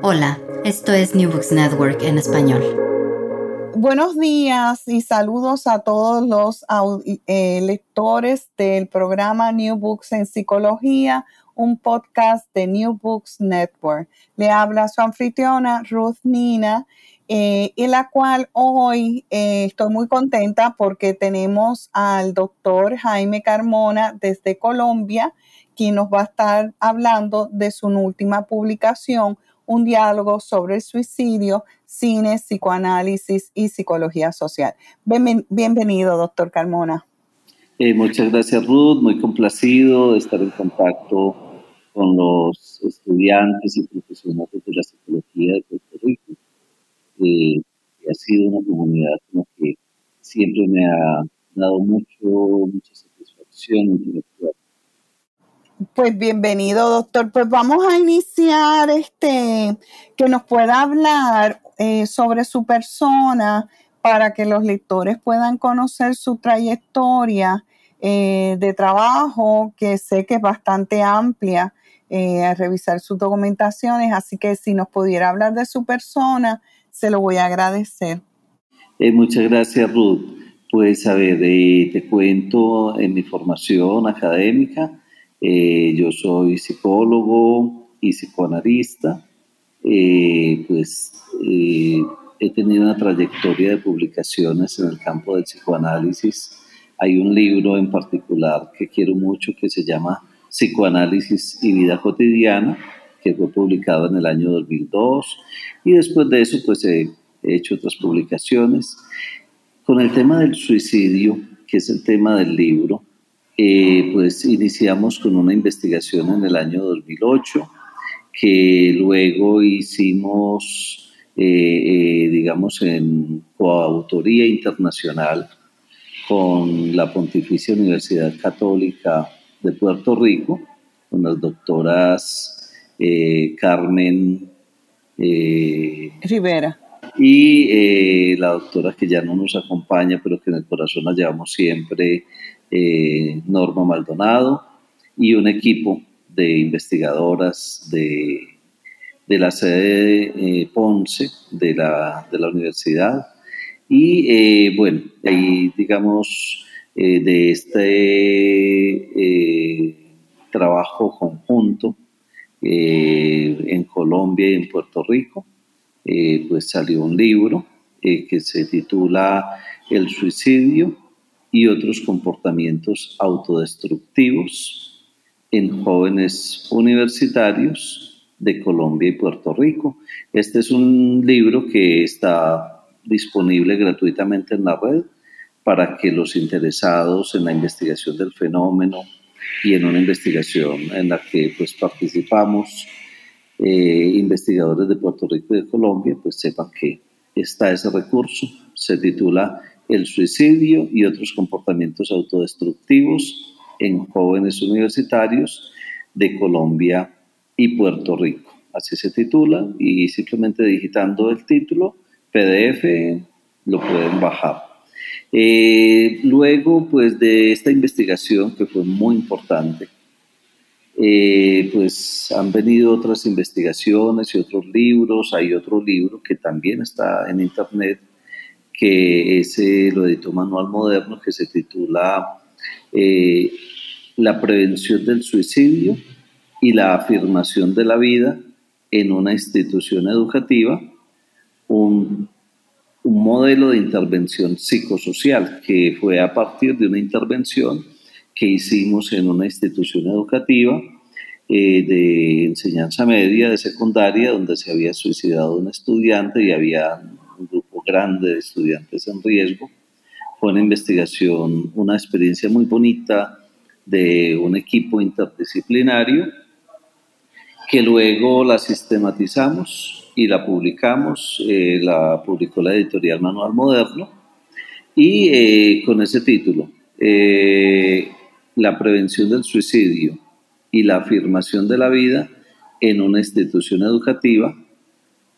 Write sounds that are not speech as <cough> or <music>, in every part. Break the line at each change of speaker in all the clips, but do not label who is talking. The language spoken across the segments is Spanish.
Hola, esto es New Books Network en español.
Buenos días y saludos a todos los eh, lectores del programa New Books en Psicología, un podcast de New Books Network. Le habla su anfitriona Ruth Nina, eh, en la cual hoy eh, estoy muy contenta porque tenemos al doctor Jaime Carmona desde Colombia, quien nos va a estar hablando de su última publicación, un diálogo sobre el suicidio, cine, psicoanálisis y psicología social. bienvenido, doctor Carmona.
Eh, muchas gracias, Ruth. Muy complacido de estar en contacto con los estudiantes y profesionales de la psicología de Puerto Rico. Eh, ha sido una comunidad que siempre me ha dado mucho, mucha satisfacción
pues bienvenido, doctor. Pues vamos a iniciar este, que nos pueda hablar eh, sobre su persona para que los lectores puedan conocer su trayectoria eh, de trabajo, que sé que es bastante amplia, eh, a revisar sus documentaciones. Así que si nos pudiera hablar de su persona, se lo voy a agradecer.
muchas gracias, Ruth. Pues a ver, te cuento en mi formación académica. Eh, yo soy psicólogo y psicoanalista. Eh, pues eh, he tenido una trayectoria de publicaciones en el campo del psicoanálisis. Hay un libro en particular que quiero mucho que se llama Psicoanálisis y Vida Cotidiana, que fue publicado en el año 2002. Y después de eso, pues he hecho otras publicaciones. Con el tema del suicidio, que es el tema del libro, eh, pues iniciamos con una investigación en el año 2008 que luego hicimos, eh, eh, digamos, en coautoría internacional con la Pontificia Universidad Católica de Puerto Rico, con las doctoras Carmen
Rivera.
y la doctora que ya no nos acompaña, pero que en el corazón la llevamos siempre, eh, Norma Maldonado y un equipo de investigadoras de, de la sede de eh, Ponce de la, de la universidad. Y eh, bueno, ahí digamos de este trabajo conjunto en Colombia y en Puerto Rico, pues salió un libro que se titula El suicidio y otros comportamientos autodestructivos en jóvenes universitarios de Colombia y Puerto Rico. Este es un libro que está disponible gratuitamente en la red para que los interesados en la investigación del fenómeno y en una investigación en la que pues participamos eh, investigadores de Puerto Rico y de Colombia pues sepan que está ese recurso se titula el suicidio y otros comportamientos autodestructivos en jóvenes universitarios de Colombia y Puerto Rico. Así se titula y simplemente digitando el título, PDF, lo pueden bajar. Eh, luego, pues de esta investigación que fue muy importante, eh, pues han venido otras investigaciones y otros libros. Hay otro libro que también está en internet que ese lo editó Manual Moderno, que se titula eh, La prevención del suicidio y la afirmación de la vida en una institución educativa un, un modelo de intervención psicosocial que fue a partir de una intervención que hicimos en una institución educativa eh, de enseñanza media, de secundaria, donde se había suicidado un estudiante y había un grande de estudiantes en riesgo. Fue una investigación, una experiencia muy bonita de un equipo interdisciplinario que luego la sistematizamos y la publicamos, eh, la publicó la editorial Manual Moderno, y eh, con ese título, La prevención del suicidio, y la afirmación de la vida en una institución educativa,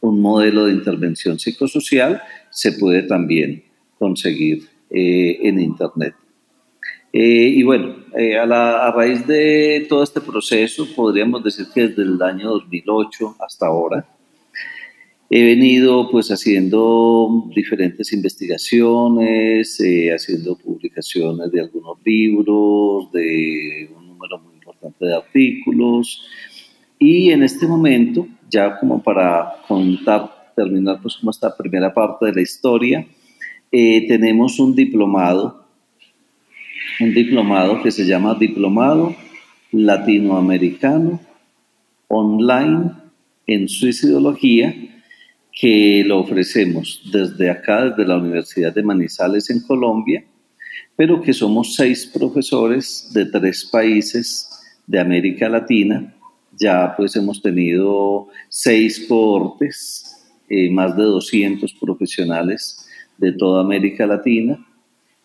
un modelo de intervención psicosocial se puede también conseguir eh, en Internet. Eh, y bueno, eh, a, raíz de todo este proceso, podríamos decir que desde el año 2008 hasta ahora, he venido pues haciendo diferentes investigaciones, haciendo publicaciones de algunos libros, de un número muy de artículos. Y en este momento, ya como para contar, terminar pues como esta primera parte de la historia, eh, tenemos un diplomado, un diplomado que se llama Diplomado Latinoamericano Online en Suicidología, que lo ofrecemos desde acá, desde la Universidad de Manizales en Colombia, pero que somos seis profesores de tres países de América Latina. Ya pues hemos tenido seis cohortes, eh, más de 200 profesionales de toda América Latina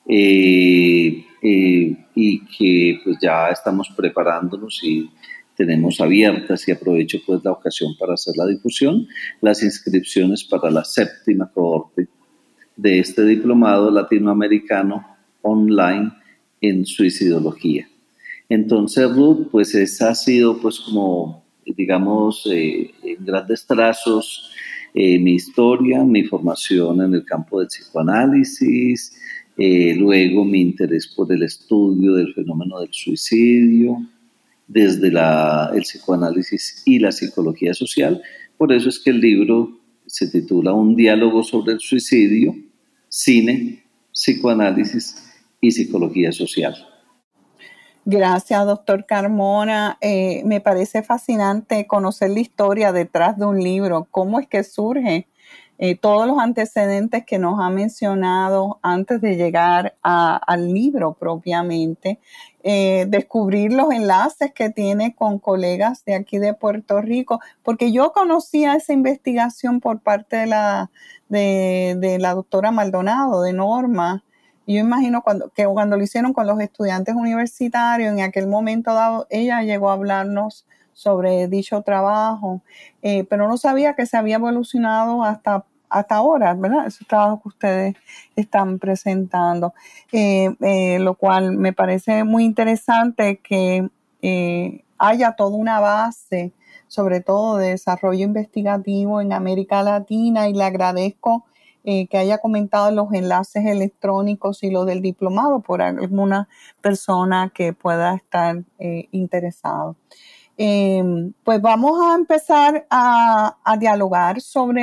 eh, eh, y que pues ya estamos preparándonos y tenemos abiertas y aprovecho pues la ocasión para hacer la difusión, las inscripciones para la séptima cohorte de este diplomado latinoamericano online en suicidología. Entonces, Ruth, pues esa ha sido pues como, digamos, eh, en grandes trazos eh, mi historia, mi formación en el campo del psicoanálisis, eh, luego mi interés por el estudio del fenómeno del suicidio, desde el psicoanálisis y la psicología social. Por eso es que el libro se titula Un diálogo sobre el suicidio, cine, psicoanálisis y psicología social.
Gracias, doctor Carmona. Eh, me parece fascinante conocer la historia detrás de un libro, cómo es que surge, eh, todos los antecedentes que nos ha mencionado antes de llegar al libro propiamente, eh, descubrir los enlaces que tiene con colegas de aquí de Puerto Rico, porque yo conocía esa investigación por parte de la, de la doctora Maldonado, de Norma, yo imagino cuando, que cuando lo hicieron con los estudiantes universitarios, en aquel momento dado, ella llegó a hablarnos sobre dicho trabajo, eh, pero no sabía que se había evolucionado hasta, hasta ahora, ¿verdad? Ese trabajo que ustedes están presentando, eh, eh, lo cual me parece muy interesante que haya toda una base, sobre todo de desarrollo investigativo en América Latina, y le agradezco eh, que haya comentado los enlaces electrónicos y lo del diplomado por alguna persona que pueda estar eh, interesado. Em, pues vamos a empezar a, dialogar sobre,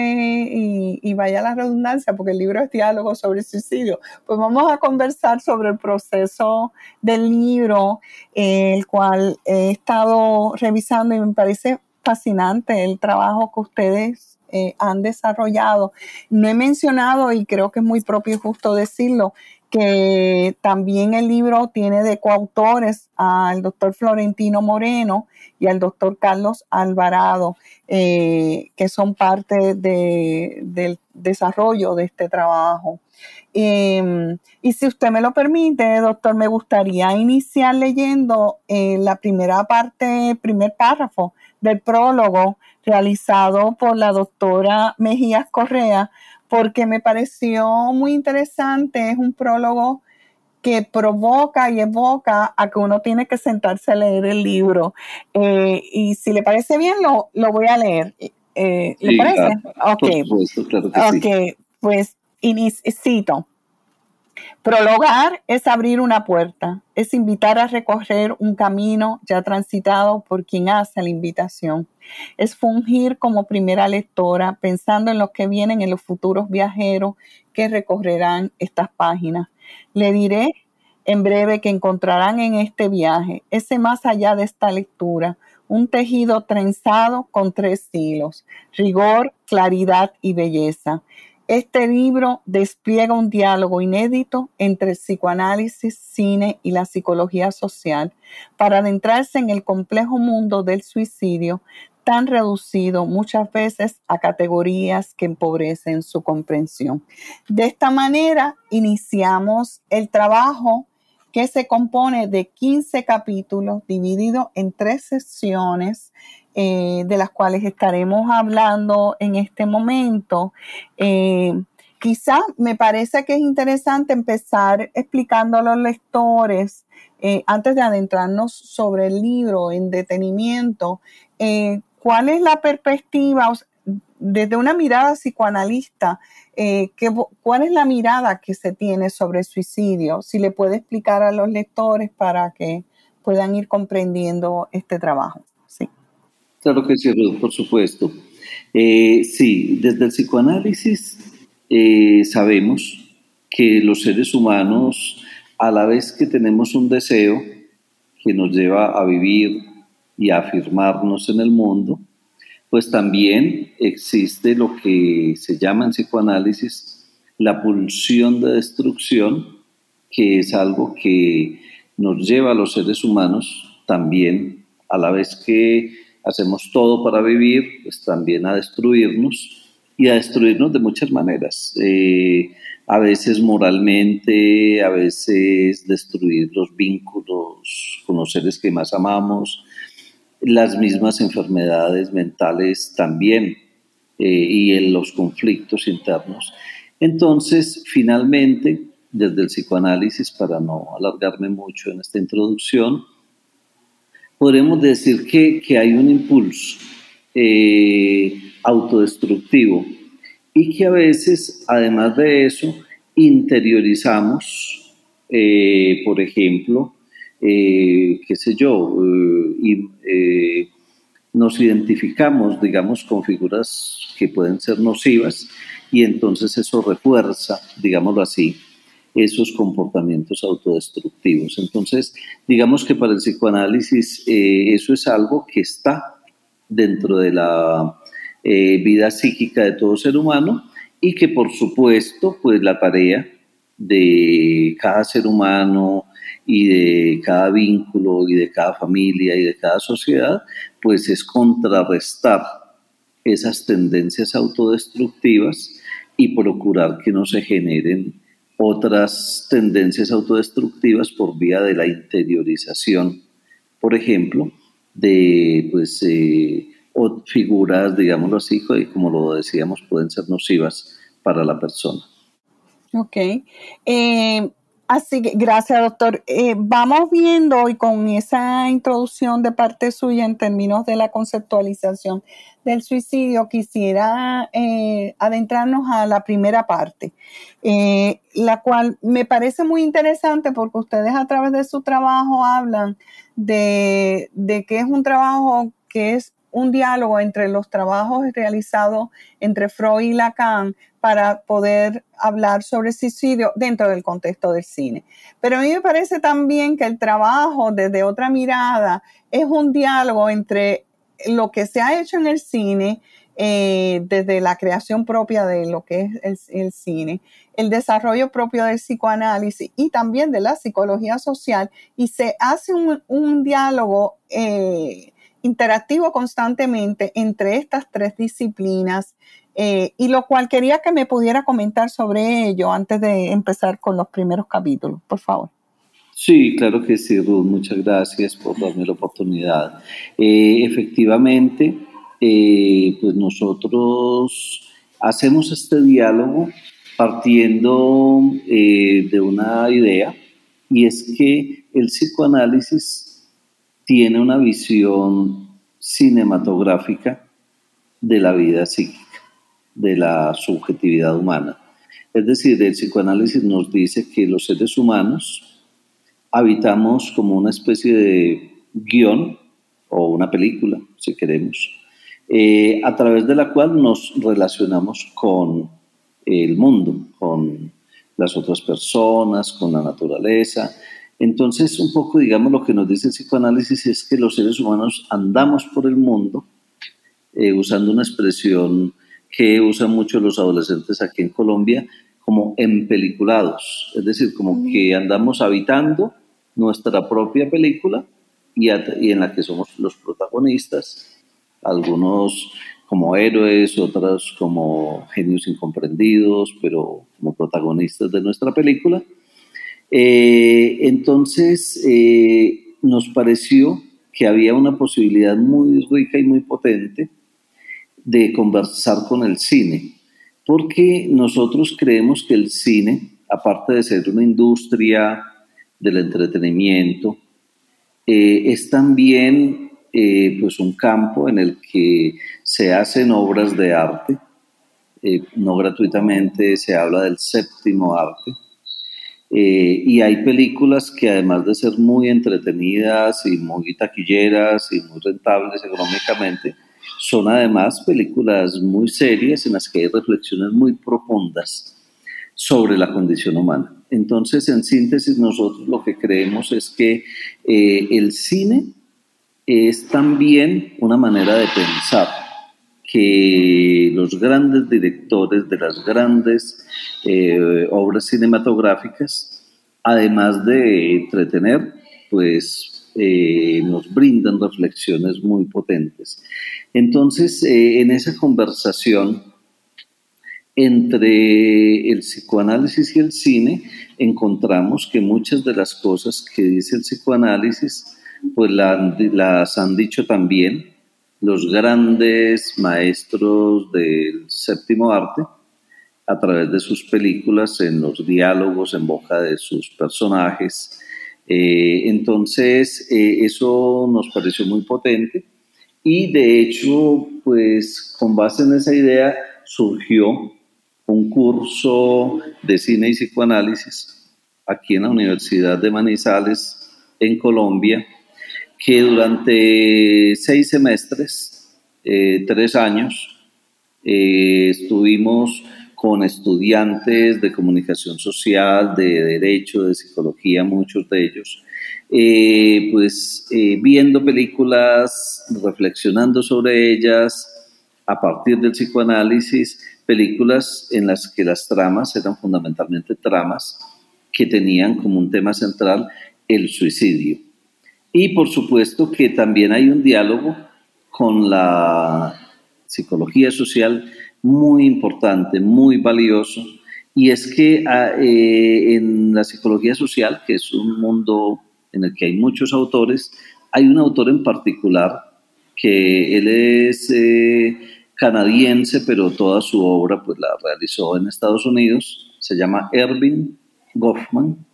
y, vaya la redundancia, porque el libro es diálogo sobre suicidio, pues vamos a conversar sobre el proceso del libro, el cual he estado revisando y me parece fascinante el trabajo que ustedes eh, han desarrollado. No he mencionado, y creo que es muy propio y justo decirlo, que también el libro tiene de coautores al doctor Florentino Moreno y al doctor Carlos Alvarado, eh, que son parte del desarrollo de este trabajo. Em, y si usted me lo permite, doctor, me gustaría iniciar leyendo eh, la primera parte, primer párrafo del prólogo realizado por la doctora Mejías Correa, porque me pareció muy interesante. Es un prólogo que provoca y evoca a que uno tiene que sentarse a leer el libro. Eh, y si le parece bien, lo, lo voy a leer. Eh, ¿Le parece? ok, okay pues cito. Prologar es abrir una puerta, es invitar a recorrer un camino ya transitado por quien hace la invitación. Es fungir como primera lectora, pensando en los que vienen en los futuros viajeros que recorrerán estas páginas. Le diré en breve que encontrarán en este viaje, ese más allá de esta lectura, un tejido trenzado con tres hilos, rigor, claridad y belleza. Este libro despliega un diálogo inédito entre psicoanálisis, cine y la psicología social para adentrarse en el complejo mundo del suicidio tan reducido muchas veces a categorías que empobrecen su comprensión. De esta manera iniciamos el trabajo que se compone de 15 capítulos divididos en tres sesiones eh, de las cuales estaremos hablando en este momento. Eh, quizá me parece que es interesante empezar explicando a los lectores, eh, antes de adentrarnos sobre el libro en detenimiento, cuál es la perspectiva desde una mirada psicoanalista. ¿Cuál es la mirada que se tiene sobre el suicidio? Si le puede explicar a los lectores para que puedan ir comprendiendo este trabajo.
Claro que sí, por supuesto. Eh, sí, desde el psicoanálisis eh, sabemos que los seres humanos, a la vez que tenemos un deseo que nos lleva a vivir y a afirmarnos en el mundo, pues también existe lo que se llama en psicoanálisis la pulsión de destrucción, que es algo que nos lleva a los seres humanos también, a la vez que hacemos todo para vivir, pues también a destruirnos y a destruirnos de muchas maneras. Eh, a veces moralmente, a veces destruir los vínculos con los seres que más amamos, las mismas enfermedades mentales también eh, y en los conflictos internos. Entonces, finalmente, desde el psicoanálisis, para no alargarme mucho en esta introducción, podremos decir que, hay un impulso eh, autodestructivo y que a veces, además de eso, interiorizamos, eh, por ejemplo, eh, qué sé yo, y, nos identificamos, digamos, con figuras que pueden ser nocivas y entonces eso refuerza, digámoslo así, esos comportamientos autodestructivos. Entonces, digamos que para el psicoanálisis eh, eso es algo que está dentro de la eh, vida psíquica de todo ser humano y que por supuesto, pues la tarea de cada ser humano y de cada vínculo y de cada familia y de cada sociedad, pues es contrarrestar esas tendencias autodestructivas y procurar que no se generen otras tendencias autodestructivas por vía de la interiorización, por ejemplo, de pues, eh, figuras, digámoslo así, como lo decíamos, pueden ser nocivas para la persona.
Ok. Eh, Así que gracias, doctor. Eh, vamos viendo y con esa introducción de parte suya en términos de la conceptualización del suicidio, quisiera eh, adentrarnos a la primera parte, eh, la cual me parece muy interesante porque ustedes a través de su trabajo hablan de, de que es un trabajo que es un diálogo entre los trabajos realizados entre Freud y Lacan para poder hablar sobre suicidio dentro del contexto del cine. Pero a mí me parece también que el trabajo desde otra mirada es un diálogo entre lo que se ha hecho en el cine, eh, desde la creación propia de lo que es el, cine, el desarrollo propio del psicoanálisis y también de la psicología social, y se hace un, diálogo eh, interactivo constantemente entre estas tres disciplinas eh, y lo cual quería que me pudiera comentar sobre ello antes de empezar con los primeros capítulos, por favor.
Sí, claro que sí, Ruth. Muchas gracias por darme la oportunidad. Eh, efectivamente, eh, pues nosotros hacemos este diálogo partiendo de una idea y es que el psicoanálisis tiene una visión cinematográfica de la vida psíquica, de la subjetividad humana. Es decir, el psicoanálisis nos dice que los seres humanos habitamos como una especie de guion o una película, si queremos, eh, a través de la cual nos relacionamos con el mundo, con las otras personas, con la naturaleza. Entonces, un poco, digamos, lo que nos dice el psicoanálisis es que los seres humanos andamos por el mundo eh, usando una expresión que usan mucho los adolescentes aquí en Colombia, como empeliculados, es decir, como que andamos habitando nuestra propia película y, y en la que somos los protagonistas, algunos como héroes, otras como genios incomprendidos, pero como protagonistas de nuestra película. Eh, entonces, eh, nos pareció que había una posibilidad muy rica y muy potente de conversar con el cine, porque nosotros creemos que el cine, aparte de ser una industria del entretenimiento, eh, es también pues un campo en el que se hacen obras de arte, no gratuitamente, se habla del séptimo arte, eh, y hay películas que además de ser muy entretenidas y muy taquilleras y muy rentables económicamente, son además películas muy serias en las que hay reflexiones muy profundas sobre la condición humana. Entonces, en síntesis, nosotros lo que creemos es que eh, el cine es también una manera de pensar que los grandes directores de las grandes eh, obras cinematográficas, además de entretener, pues eh, nos brindan reflexiones muy potentes. Entonces, eh, en esa conversación entre el psicoanálisis y el cine, encontramos que muchas de las cosas que dice el psicoanálisis, pues las han dicho también los grandes maestros del séptimo arte a través de sus películas, en los diálogos en boca de sus personajes. Eh, entonces, eh, eso nos pareció muy potente y de hecho, pues con base en esa idea surgió un curso de cine y psicoanálisis aquí en la Universidad de Manizales, en Colombia, que durante seis semestres, eh, tres años, eh, estuvimos con estudiantes de comunicación social, de derecho, de psicología, muchos de ellos, eh, pues viendo películas, reflexionando sobre ellas, a partir del psicoanálisis, películas en las que las tramas eran fundamentalmente tramas que tenían como un tema central el suicidio. Y por supuesto que también hay un diálogo con la psicología social muy importante, muy valioso, y es que ah, eh, en la psicología social, que es un mundo en el que hay muchos autores, hay un autor en particular que él es eh, canadiense, pero toda su obra pues la realizó en Estados Unidos, se llama Erving Goffman,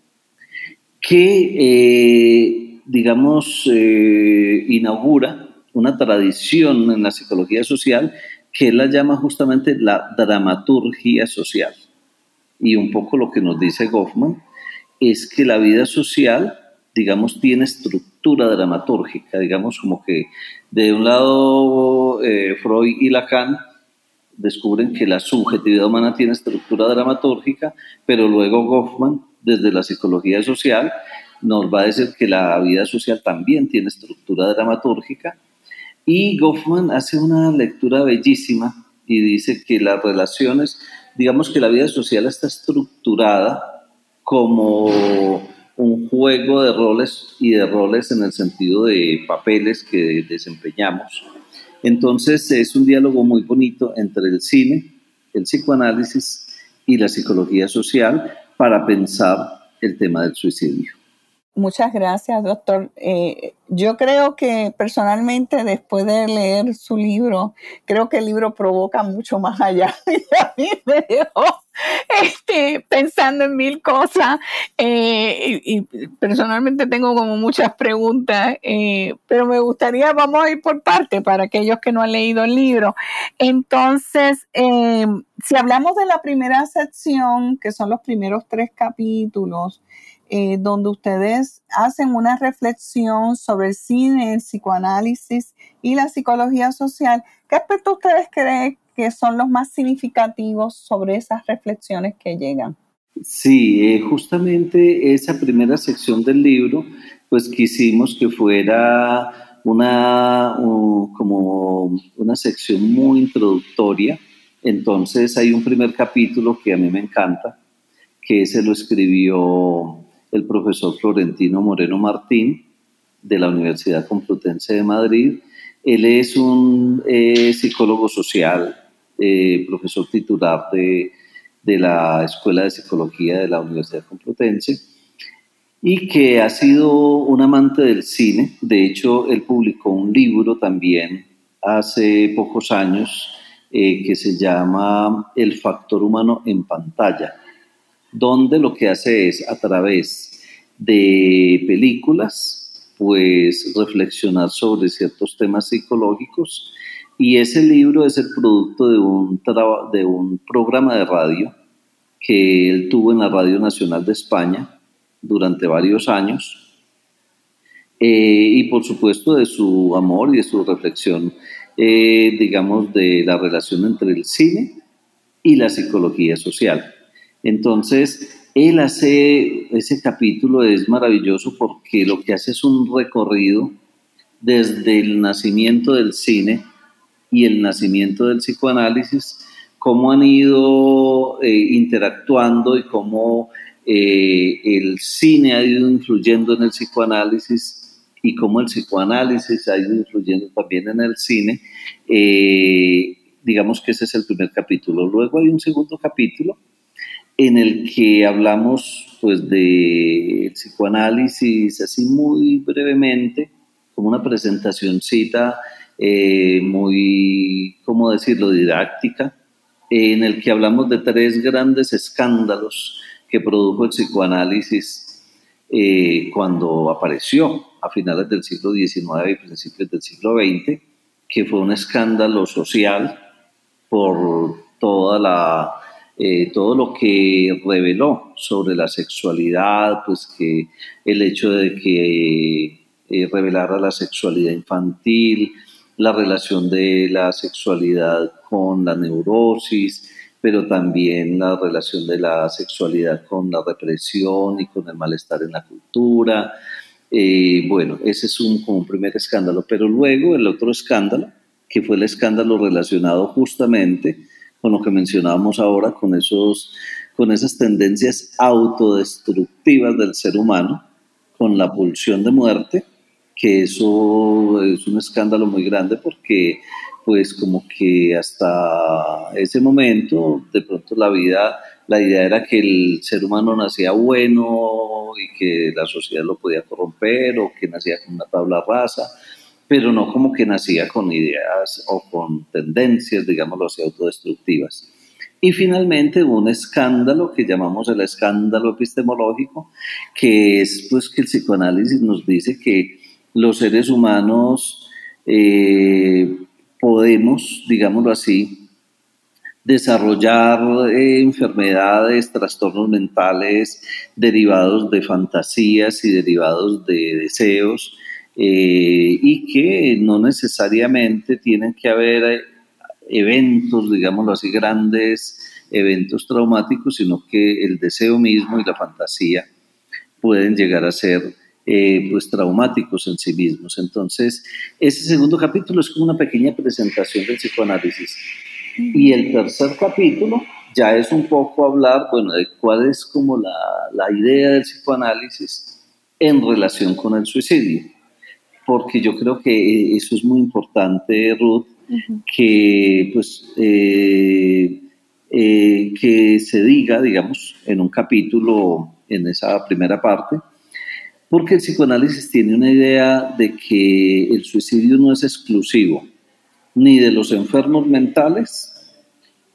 que eh, digamos, eh, inaugura una tradición en la psicología social que él la llama justamente la dramaturgia social. Y un poco lo que nos dice Goffman es que la vida social, digamos, tiene estructura dramatúrgica, digamos, como que de un lado eh, Freud y Lacan descubren que la subjetividad humana tiene estructura dramatúrgica, pero luego Goffman, desde la psicología social, nos va a decir que la vida social también tiene estructura dramatúrgica. Y Goffman hace una lectura bellísima y dice que las relaciones, digamos que la vida social está estructurada como un juego de roles y de roles en el sentido de papeles que desempeñamos. Entonces es un diálogo muy bonito entre el cine, el psicoanálisis y la psicología social para pensar el tema del suicidio.
Muchas gracias, doctor. Eh, yo creo que personalmente, después de leer su libro, creo que el libro provoca mucho más allá. <laughs> me
este, pensando en mil cosas eh, y, personalmente tengo como muchas preguntas, eh, pero me gustaría, vamos a ir por parte para aquellos que no han leído el libro. Entonces, si hablamos de la primera sección, que son los primeros tres capítulos, donde ustedes hacen una reflexión sobre el cine, el psicoanálisis y la psicología social, ¿qué aspectos ustedes creen que son los más significativos sobre esas reflexiones que llegan.
Sí, eh, justamente esa primera sección del libro, pues quisimos que fuera una, como una sección muy introductoria. Entonces hay un primer capítulo que a mí me encanta, que ese lo escribió el profesor Florentino Moreno Martín de la Universidad Complutense de Madrid. Él es un eh, psicólogo social, eh, profesor titular de, de, la Escuela de Psicología de la Universidad Complutense y que ha sido un amante del cine. De hecho, él publicó un libro también hace pocos años eh, que se llama El factor humano en pantalla, donde lo que hace es a través de películas, pues reflexionar sobre ciertos temas psicológicos y ese libro es el producto de un, programa de radio que él tuvo en la Radio Nacional de España durante varios años. Eh, y por supuesto de su amor y de su reflexión, eh, digamos, de la relación entre el cine y la psicología social. Entonces, él hace, ese capítulo es maravilloso porque lo que hace es un recorrido desde el nacimiento del cine y el nacimiento del psicoanálisis, cómo han ido eh, interactuando y cómo eh, el cine ha ido influyendo en el psicoanálisis y cómo el psicoanálisis ha ido influyendo también en el cine. Eh, digamos que ese es el primer capítulo. Luego hay un segundo capítulo en el que hablamos pues de psicoanálisis así muy brevemente, como una presentacioncita eh, muy, ¿cómo decirlo?, didáctica, en el que hablamos de tres grandes escándalos que produjo el psicoanálisis eh, cuando apareció a finales del siglo XIX y principios del siglo XX, que fue un escándalo social por toda la, eh, todo lo que reveló sobre la sexualidad, pues que el hecho de que revelara la sexualidad infantil, la relación de la sexualidad con la neurosis, pero también la relación de la sexualidad con la represión y con el malestar en la cultura. Eh, bueno, ese es un primer escándalo, pero luego el otro escándalo, que fue el escándalo relacionado justamente con lo que mencionábamos ahora, con, esos, con esas tendencias autodestructivas del ser humano, con la pulsión de muerte, que eso es un escándalo muy grande porque pues como que hasta ese momento de pronto la vida, la idea era que el ser humano nacía bueno y que la sociedad lo podía corromper o que nacía con una tabla rasa, pero no como que nacía con ideas o con tendencias, digámoslo así, autodestructivas. Y finalmente un escándalo que llamamos el escándalo epistemológico, que es pues que el psicoanálisis nos dice que los seres humanos eh, podemos, digámoslo así, desarrollar eh, enfermedades, trastornos mentales derivados de fantasías y derivados de deseos eh, y que no necesariamente tienen que haber eventos, digámoslo así, grandes eventos traumáticos, sino que el deseo mismo y la fantasía pueden llegar a ser eh, pues traumáticos en sí mismos. Entonces, ese segundo capítulo es como una pequeña presentación del psicoanálisis. Y el tercer capítulo ya es un poco hablar, bueno, de cuál es como la, la idea del psicoanálisis en relación con el suicidio. Porque yo creo que eso es muy importante, Ruth, que pues eh, eh, que se diga, digamos, en un capítulo, en esa primera parte, porque el psicoanálisis tiene una idea de que el suicidio no es exclusivo ni de los enfermos mentales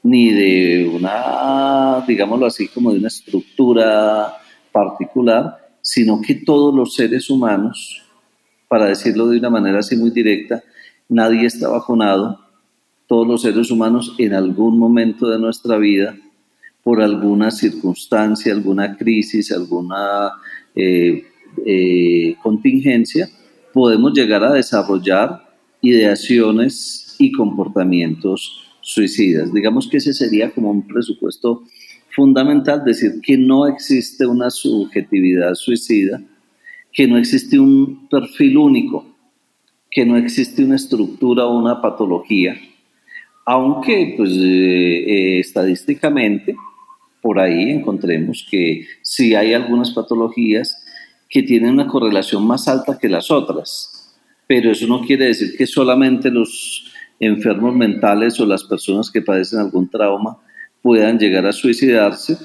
ni de una, digámoslo así, como de una estructura particular, sino que todos los seres humanos, para decirlo de una manera así muy directa, nadie está vacunado, todos los seres humanos en algún momento de nuestra vida, por alguna circunstancia, alguna crisis, alguna eh, eh, contingencia, podemos llegar a desarrollar ideaciones y comportamientos suicidas. Digamos que ese sería como un presupuesto fundamental, decir que no existe una subjetividad suicida, que no existe un perfil único, que no existe una estructura o una patología, aunque pues eh, eh, estadísticamente por ahí encontremos que sí hay algunas patologías que tienen una correlación más alta que las otras, pero eso no quiere decir que solamente los enfermos mentales o las personas que padecen algún trauma puedan llegar a suicidarse.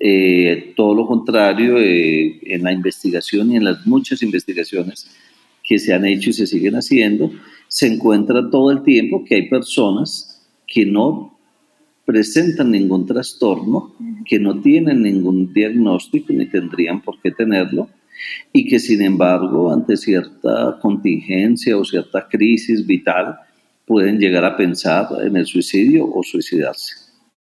Eh, todo lo contrario, eh, en la investigación y en las muchas investigaciones que se han hecho y se siguen haciendo, se encuentra todo el tiempo que hay personas que no presentan ningún trastorno, que no tienen ningún diagnóstico ni tendrían por qué tenerlo, y que sin embargo ante cierta contingencia o cierta crisis vital pueden llegar a pensar en el suicidio o suicidarse.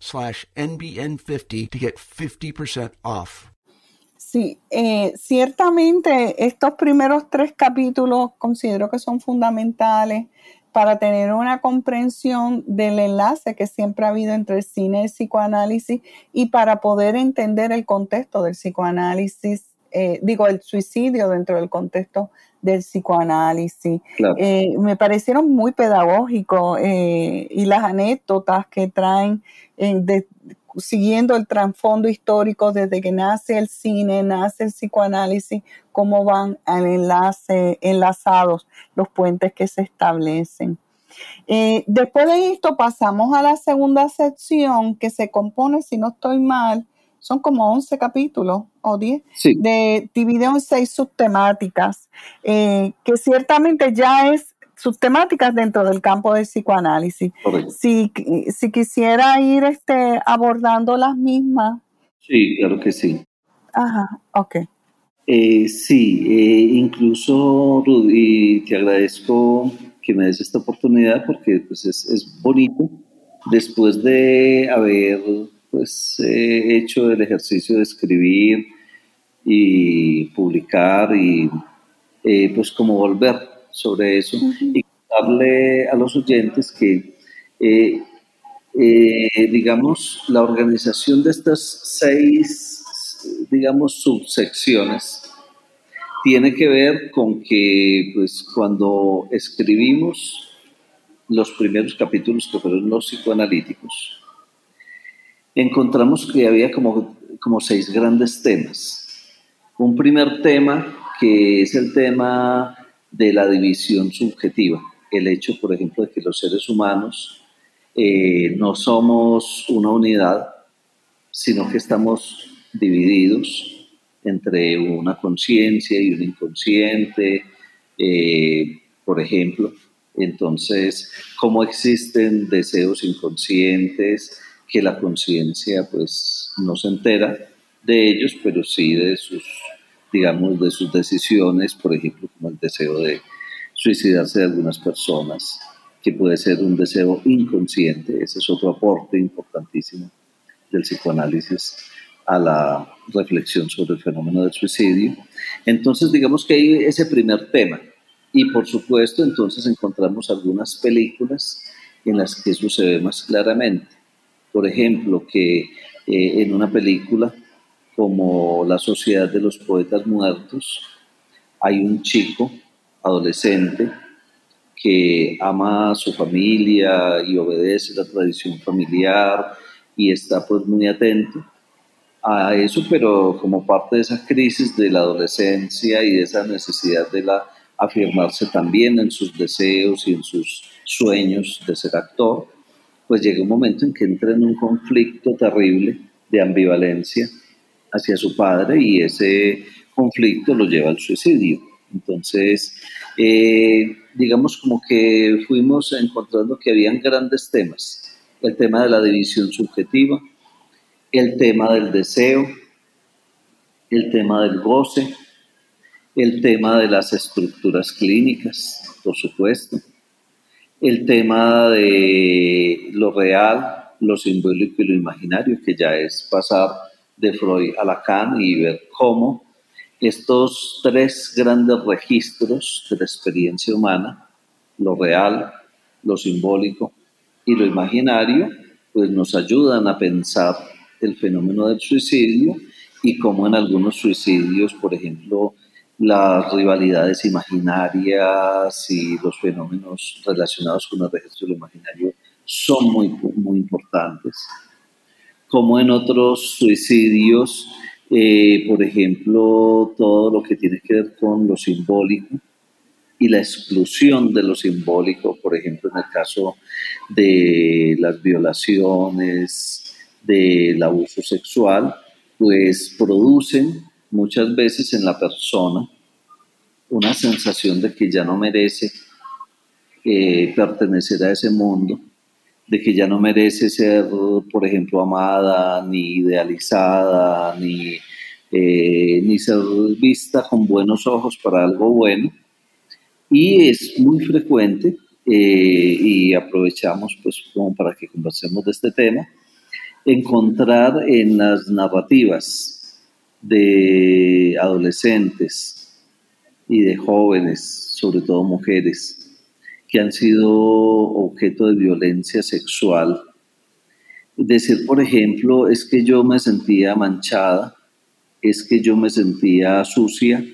slash NBN50 to get 50% off.
Sí, eh, ciertamente estos primeros tres capítulos considero que son fundamentales para tener una comprensión del enlace que siempre ha habido entre el cine y el psicoanálisis y para poder entender el contexto del psicoanálisis, eh, digo, el suicidio dentro del contexto del psicoanálisis. Eh, me parecieron muy pedagógicos eh, y las anécdotas que traen de, siguiendo el trasfondo histórico desde que nace el cine, nace el psicoanálisis, cómo van al enlace, enlazados los puentes que se establecen. Eh, después de esto pasamos a la segunda sección que se compone, si no estoy mal, son como 11 capítulos o 10, de, dividido en seis subtemáticas, eh, que ciertamente ya es subtemáticas dentro del campo del psicoanálisis. Si, si quisiera ir este, abordando las mismas.
Sí, claro que sí.
Ajá, ok.
Eh, sí, eh, incluso Rudy, te agradezco que me des esta oportunidad porque pues, es, es bonito después de haber pues he hecho el ejercicio de escribir y publicar y eh, pues como volver sobre eso y darle a los oyentes que eh, eh, digamos la organización de estas seis digamos subsecciones tiene que ver con que pues cuando escribimos los primeros capítulos que fueron los psicoanalíticos encontramos que había como, como seis grandes temas. Un primer tema que es el tema de la división subjetiva, el hecho, por ejemplo, de que los seres humanos eh, no somos una unidad, sino que estamos divididos entre una conciencia y un inconsciente, eh, por ejemplo. Entonces, cómo existen deseos inconscientes, que la conciencia pues no se entera de ellos, pero sí de sus, digamos, de sus decisiones, por ejemplo, como el deseo de suicidarse de algunas personas, que puede ser un deseo inconsciente, ese es otro aporte importantísimo del psicoanálisis a la reflexión sobre el fenómeno del suicidio. Entonces, digamos que hay ese primer tema. Y por supuesto, entonces encontramos algunas películas en las que eso se ve más claramente. Por ejemplo, que eh, en una película como La Sociedad de los Poetas Muertos, hay un chico adolescente que ama a su familia y obedece la tradición familiar y está pues muy atento a eso, pero como parte de esa crisis de la adolescencia y de esa necesidad de la afirmarse también en sus deseos y en sus sueños de ser actor, pues llega un momento en que entra en un conflicto terrible de ambivalencia hacia su padre y ese conflicto lo lleva al suicidio. Entonces, eh, digamos como que fuimos encontrando que habían grandes temas. El tema de la división subjetiva, el tema del deseo, el tema del goce, el tema de las estructuras clínicas, por supuesto, el tema de lo real, lo simbólico y lo imaginario, que ya es pasar de Freud a Lacan y ver cómo estos tres grandes registros de la experiencia humana, lo real, lo simbólico y lo imaginario, pues nos ayudan a pensar el fenómeno del suicidio y cómo en algunos suicidios, por ejemplo, las rivalidades imaginarias y los fenómenos relacionados con el registro de lo imaginario son muy, muy importantes. Como en otros suicidios, eh, por ejemplo, todo lo que tiene que ver con lo simbólico y la exclusión de lo simbólico, por ejemplo, en el caso de las violaciones, del abuso sexual, pues producen muchas veces en la persona una sensación de que ya no merece eh, pertenecer a ese mundo, de que ya no merece ser, por ejemplo, amada, ni idealizada, ni, eh, ni ser vista con buenos ojos para algo bueno. Y es muy frecuente, eh, y aprovechamos pues como para que conversemos de este tema, encontrar en las narrativas de adolescentes y de jóvenes, sobre todo mujeres, que han sido objeto de violencia sexual. Decir, por ejemplo, es que yo me sentía manchada, es que yo me sentía sucia,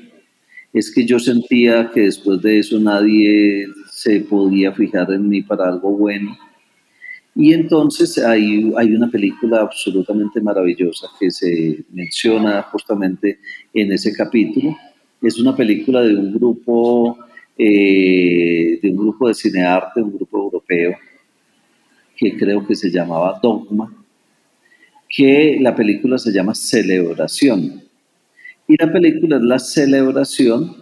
es que yo sentía que después de eso nadie se podía fijar en mí para algo bueno y entonces hay, hay una película absolutamente maravillosa que se menciona justamente en ese capítulo. Es una película de un grupo, eh, de un grupo de cinearte, un grupo europeo, que creo que se llamaba Dogma, que la película se llama Celebración. Y la película es la celebración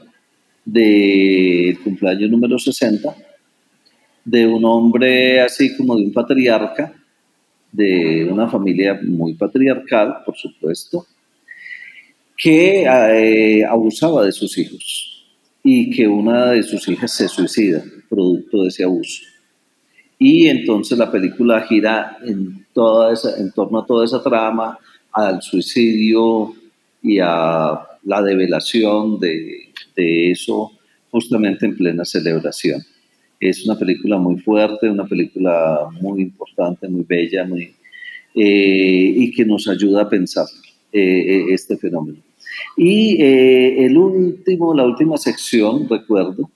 del cumpleaños número 60 de un hombre así como de un patriarca, de una familia muy patriarcal, por supuesto, que eh, abusaba de sus hijos y que una de sus hijas se suicida producto de ese abuso. Y entonces la película gira en, toda esa, en torno a toda esa trama, al suicidio y a la develación de, de eso justamente en plena celebración. Es una película muy fuerte, una película muy importante, muy bella, muy, eh, y que nos ayuda a pensar eh, eh, este fenómeno. Y el último, la última sección, recuerdo,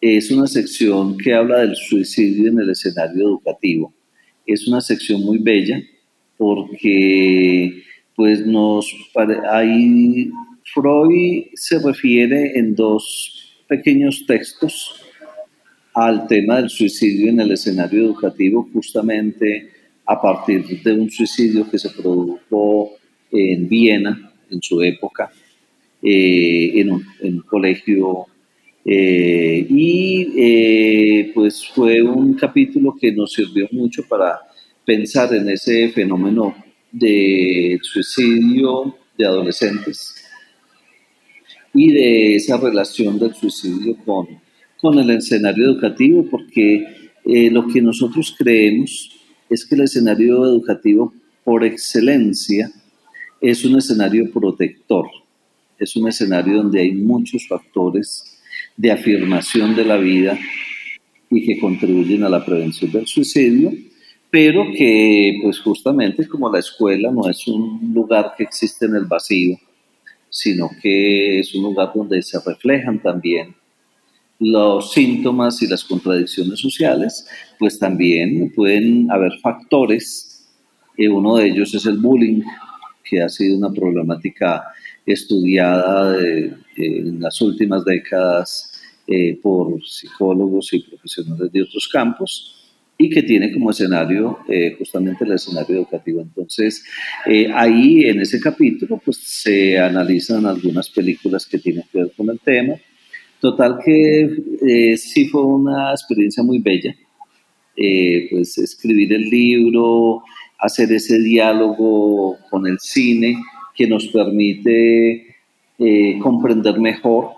es una sección que habla del suicidio en el escenario educativo. Es una sección muy bella porque pues nos ahí Freud se refiere en dos pequeños textos al tema del suicidio en el escenario educativo justamente a partir de un suicidio que se produjo en Viena en su época, eh, en, un, colegio. Eh, y eh, pues fue un capítulo que nos sirvió mucho para pensar en ese fenómeno de suicidio de adolescentes y de esa relación del suicidio con con el escenario educativo, porque eh, lo que nosotros creemos es que el escenario educativo por excelencia es un escenario protector, es un escenario donde hay muchos factores de afirmación de la vida y que contribuyen a la prevención del suicidio, pero que pues justamente como la escuela no es un lugar que existe en el vacío, sino que es un lugar donde se reflejan también los síntomas y las contradicciones sociales, pues también pueden haber factores. Eh, uno de ellos es el bullying, que ha sido una problemática estudiada en las últimas décadas eh, por psicólogos y profesionales de otros campos y que tiene como escenario eh, justamente el escenario educativo. Entonces, eh, ahí en ese capítulo pues se analizan algunas películas que tienen que ver con el tema. Total que sí fue una experiencia muy bella, pues escribir el libro, hacer ese diálogo con el cine que nos permite comprender mejor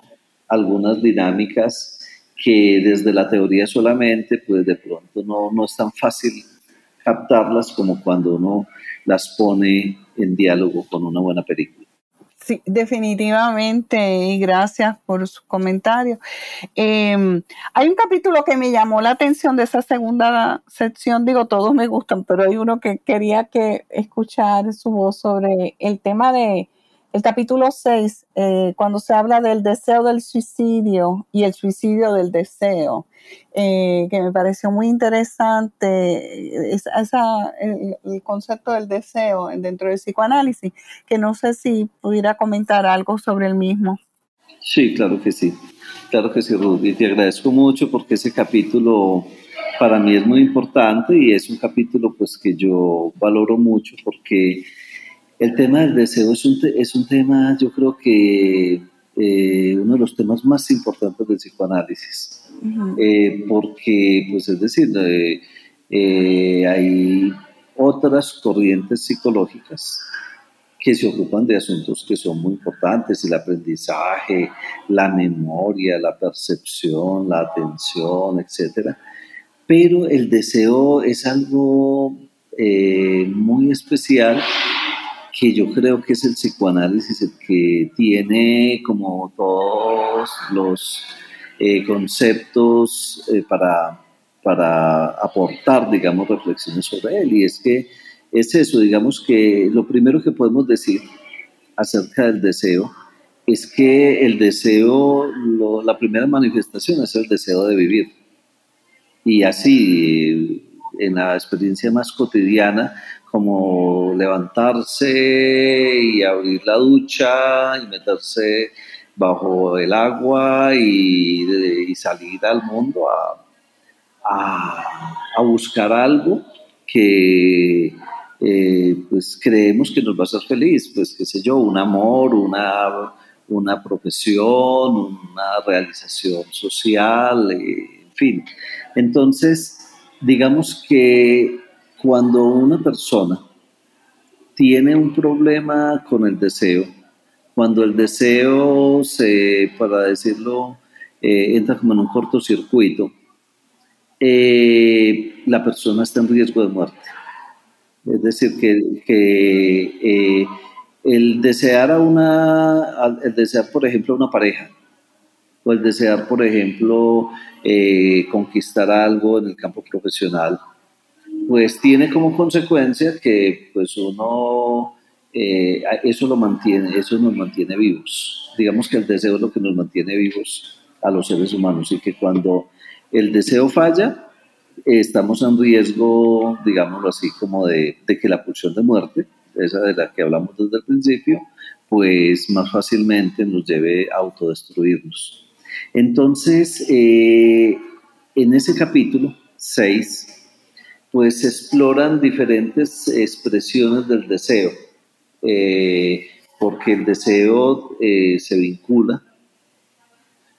algunas dinámicas que desde la teoría solamente, pues de pronto no, no es tan fácil captarlas como cuando uno las pone en diálogo con una buena película.
Sí, definitivamente, y gracias por su comentario. Em, hay un capítulo que me llamó la atención de esa segunda sección, digo, todos me gustan, pero hay uno que quería que escuchar su voz sobre el tema de el capítulo 6, eh, cuando se habla del deseo del suicidio y el suicidio del deseo, eh, que me pareció muy interesante, esa, el, concepto del deseo dentro del psicoanálisis, que no sé si pudiera comentar algo sobre el mismo.
Sí, claro que sí, claro que sí, Ruth, y te agradezco mucho porque ese capítulo para mí es muy importante y es un capítulo pues que yo valoro mucho porque el tema del deseo es un, es un tema, yo creo que eh, uno de los temas más importantes del psicoanálisis, eh, porque, pues es decir, eh, hay otras corrientes psicológicas que se ocupan de asuntos que son muy importantes, el aprendizaje, la memoria, la percepción, la atención, etc. Pero el deseo es algo muy especial que yo creo que es el psicoanálisis el que tiene como todos los eh, conceptos eh, para, para aportar, digamos, reflexiones sobre él. Y es que es eso, digamos que lo primero que podemos decir acerca del deseo es que el deseo, la primera manifestación es el deseo de vivir. Y así, en la experiencia más cotidiana, como levantarse y abrir la ducha y meterse bajo el agua y, salir al mundo a, buscar algo que eh, pues creemos que nos va a hacer feliz, pues qué sé yo, un amor, una, una profesión, una realización social, eh, en fin. Entonces, digamos que cuando una persona tiene un problema con el deseo, cuando el deseo se, para decirlo, eh, entra como en un cortocircuito, eh, la persona está en riesgo de muerte. Es decir, que, eh, el desear a una, el desear, por ejemplo, una pareja, o el desear, por ejemplo, conquistar algo en el campo profesional, pues tiene como consecuencia que pues uno, eh, eso lo mantiene, eso nos mantiene vivos. Digamos que el deseo es lo que nos mantiene vivos a los seres humanos y que cuando el deseo falla, estamos en riesgo, digámoslo así, como de, que la pulsión de muerte, esa de la que hablamos desde el principio, pues más fácilmente nos lleve a autodestruirnos. Entonces, eh, en ese capítulo 6, pues exploran diferentes expresiones del deseo, eh, porque el deseo eh, se vincula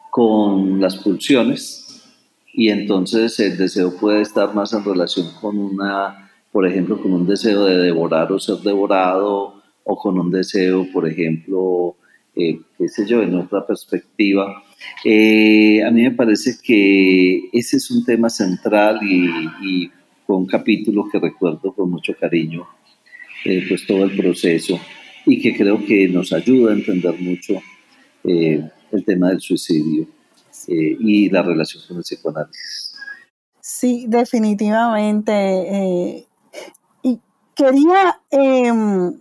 con las pulsiones y entonces el deseo puede estar más en relación con una, por ejemplo, con un deseo de devorar o ser devorado o con un deseo, por ejemplo, eh, qué sé yo, en otra perspectiva. a mí me parece que ese es un tema central y fue un capítulo que recuerdo con mucho cariño eh, pues todo el proceso y que creo que nos ayuda a entender mucho eh, el tema del suicidio y la relación con el psicoanálisis.
Sí, definitivamente. y quería, em,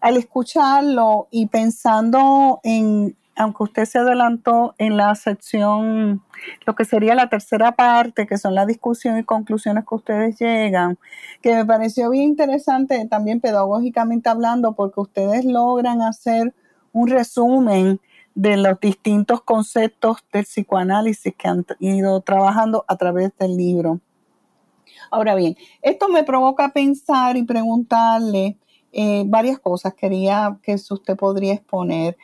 al escucharlo y pensando en aunque usted se adelantó en la sección, lo que sería la tercera parte, que son la discusión y conclusiones que ustedes llegan, que me pareció bien interesante también pedagógicamente hablando, porque ustedes logran hacer un resumen de los distintos conceptos del psicoanálisis que han ido trabajando a través del libro. Ahora bien, esto me provoca pensar y preguntarle eh, varias cosas. Quería que usted podría exponer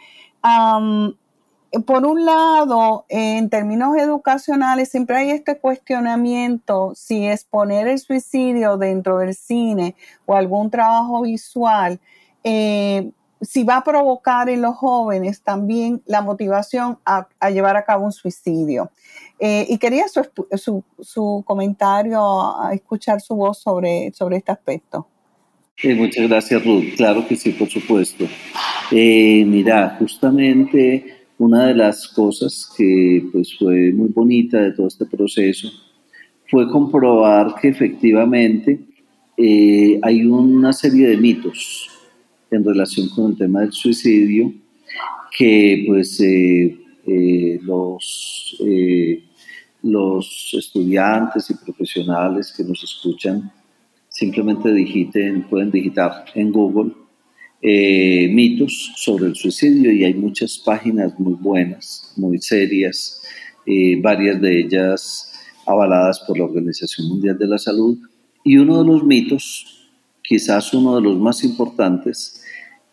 por un lado, en términos educacionales, siempre hay este cuestionamiento si exponer el suicidio dentro del cine o algún trabajo visual, eh, si va a provocar en los jóvenes también la motivación a, llevar a cabo un suicidio. Eh, y quería su, su, comentario, escuchar su voz sobre, sobre este aspecto.
Muchas gracias, Ruth. Claro que sí, por supuesto. Eh, mira, justamente una de las cosas que pues, fue muy bonita de todo este proceso fue comprobar que efectivamente eh, hay una serie de mitos en relación con el tema del suicidio que pues los, los estudiantes y profesionales que nos escuchan simplemente digiten, pueden digitar en Google eh, mitos sobre el suicidio y hay muchas páginas muy buenas, muy serias, eh, varias de ellas avaladas por la Organización Mundial de la Salud. Y uno de los mitos, quizás uno de los más importantes,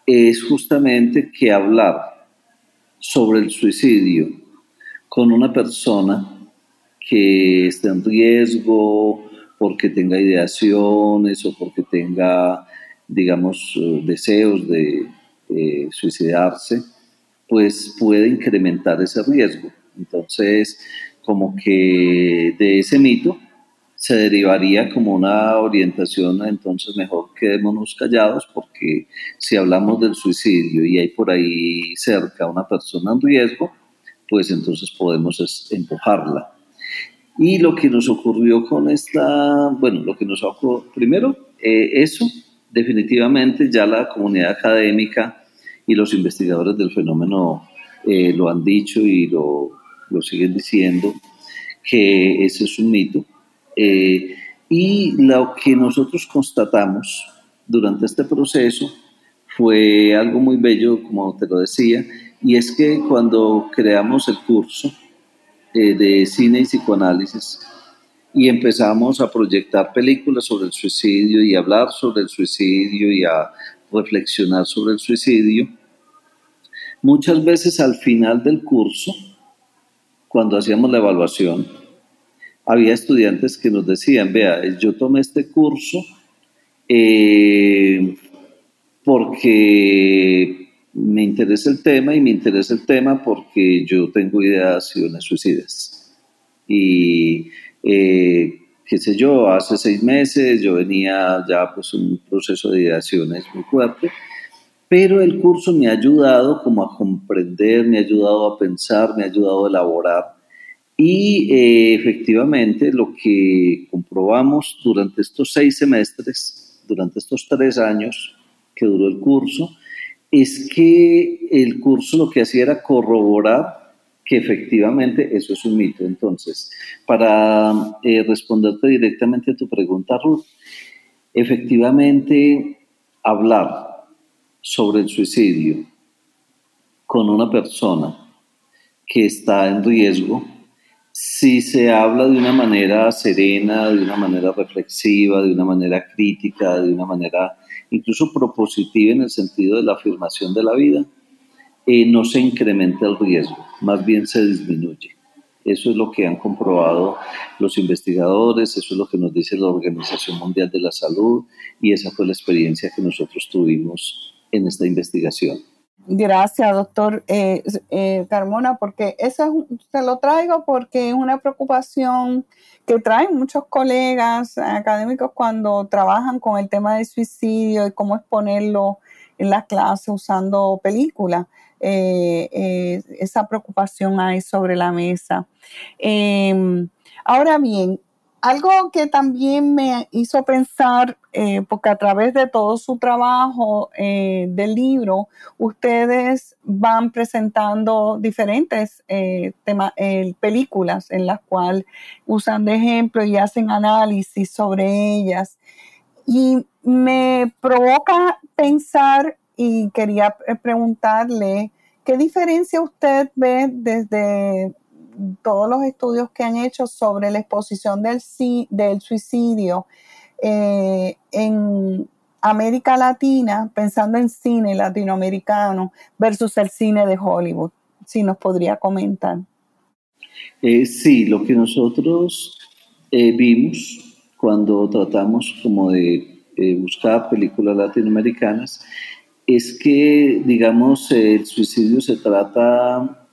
es justamente que hablar sobre el suicidio con una persona que está en riesgo porque tenga ideaciones o porque tenga, digamos, eh, deseos de suicidarse, pues puede incrementar ese riesgo. Entonces, como que de ese mito se derivaría como una orientación, entonces mejor quedémonos callados porque si hablamos del suicidio y hay por ahí cerca una persona en riesgo, pues entonces podemos empujarla. Y lo que nos ocurrió con esta, bueno, lo que nos ocurrió, primero, eh, eso, definitivamente ya la comunidad académica y los investigadores del fenómeno eh, lo han dicho y lo, lo, siguen diciendo, que ese es un mito. Eh, y lo que nosotros constatamos durante este proceso fue algo muy bello, como te lo decía, y es que cuando creamos el curso, eh, de cine y psicoanálisis y empezamos a proyectar películas sobre el suicidio y hablar sobre el suicidio y a reflexionar sobre el suicidio. Muchas veces al final del curso, cuando hacíamos la evaluación, había estudiantes que nos decían, vea, yo tomé este curso eh, porque me interesa el tema y me interesa el tema porque yo tengo ideaciones suicidas. Y eh, qué sé yo, hace seis meses yo venía ya pues un proceso de ideaciones muy fuerte, pero el curso me ha ayudado como a comprender, me ha ayudado a pensar, me ha ayudado a elaborar. Y eh, efectivamente lo que comprobamos durante estos seis semestres, durante estos tres años que duró el curso, es que el curso lo que hacía era corroborar que efectivamente eso es un mito. Entonces, para eh, responderte directamente a tu pregunta, Ruth, efectivamente hablar sobre el suicidio con una persona que está en riesgo, si se habla de una manera serena, de una manera reflexiva, de una manera crítica, de una manera incluso propositiva en el sentido de la afirmación de la vida, eh, no se incrementa el riesgo, más bien se disminuye. Eso es lo que han comprobado los investigadores, eso es lo que nos dice la Organización Mundial de la Salud y esa fue la experiencia que nosotros tuvimos en esta investigación.
Gracias, doctor eh, eh, Carmona, porque eso se lo traigo porque es una preocupación que traen muchos colegas académicos cuando trabajan con el tema del suicidio y cómo exponerlo en las clases usando películas. Eh, esa preocupación hay sobre la mesa. Em, ahora bien, algo que también me hizo pensar, eh, porque a través de todo su trabajo eh, del libro, ustedes van presentando diferentes eh, películas en las cuales usan de ejemplo y hacen análisis sobre ellas. Y me provoca pensar y quería preguntarle, ¿qué diferencia usted ve desde todos los estudios que han hecho sobre la exposición del, del suicidio eh, en América Latina, pensando en cine latinoamericano versus el cine de Hollywood. Si nos podría comentar.
Eh, sí, lo que nosotros eh, vimos cuando tratamos como de buscar películas latinoamericanas es que, digamos, el suicidio se trata